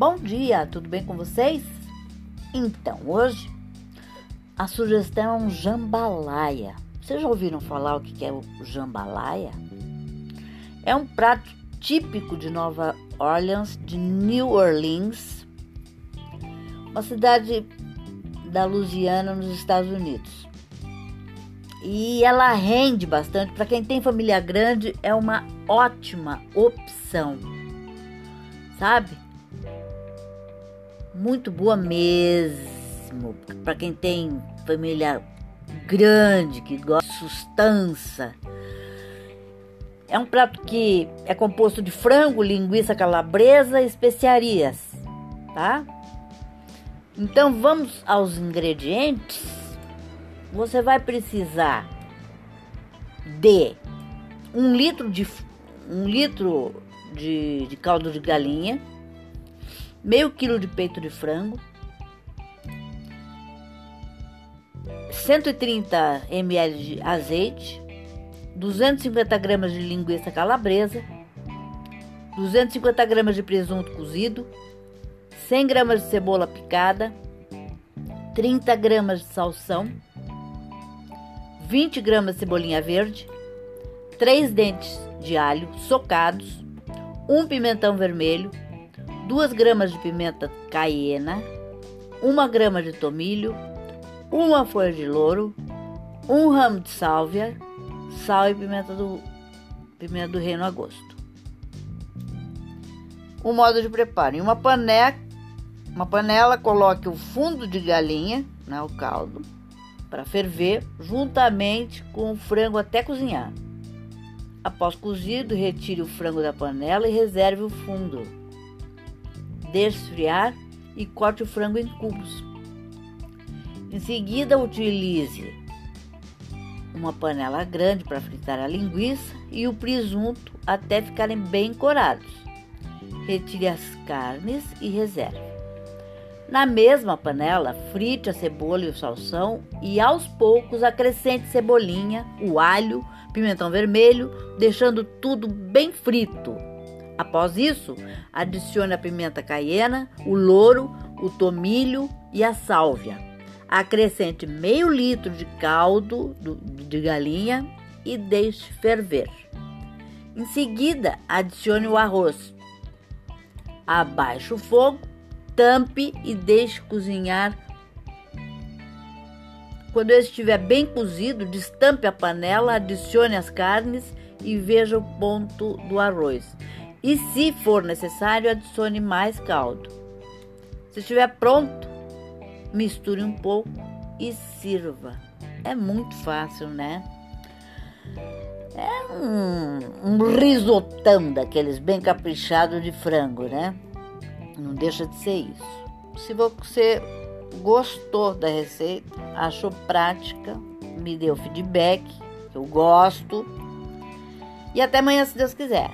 Bom dia, tudo bem com vocês? Então, hoje a sugestão é um jambalaya. Vocês já ouviram falar o que é o jambalaya? É um prato típico de Nova Orleans, de New Orleans, uma cidade da Louisiana, nos Estados Unidos. E ela rende bastante. Para quem tem família grande, é uma ótima opção. Sabe? Muito boa mesmo. Para quem tem família grande, que gosta de sustância. É um prato que é composto de frango, linguiça calabresa e especiarias, tá? Então vamos aos ingredientes. Você vai precisar de um litro de um litro de, de caldo de galinha, meio quilo de peito de frango, 130 ml de azeite, 250 gramas de linguiça calabresa, 250 gramas de presunto cozido, 100 gramas de cebola picada, 30 gramas de salsão, 20 gramas de cebolinha verde, 3 dentes de alho socados, um pimentão vermelho, 2 gramas de pimenta caiena, 1 grama de tomilho, uma folha de louro, um ramo de sálvia, sal e pimenta do, pimenta do reino a gosto. O modo de preparo: em uma panela, uma panela coloque o fundo de galinha, né, o caldo, para ferver, juntamente com o frango até cozinhar. Após cozido, retire o frango da panela e reserve o fundo Deixe esfriar e corte o frango em cubos. Em seguida, utilize uma panela grande para fritar a linguiça e o presunto até ficarem bem corados. Retire as carnes e reserve. Na mesma panela, frite a cebola e o salsão e aos poucos acrescente cebolinha, o alho, pimentão vermelho, deixando tudo bem frito Após isso, adicione a pimenta caiena, o louro, o tomilho e a sálvia. Acrescente meio litro de caldo de galinha e deixe ferver. Em seguida, adicione o arroz. Abaixe o fogo, tampe e deixe cozinhar. Quando ele estiver bem cozido, destampe a panela, adicione as carnes e veja o ponto do arroz e, se for necessário, adicione mais caldo. Se estiver pronto, misture um pouco e sirva. É muito fácil, né? É um, um risotão daqueles bem caprichados de frango, né? Não deixa de ser isso. Se você gostou da receita, achou prática, me o feedback, eu gosto. E até amanhã, se Deus quiser.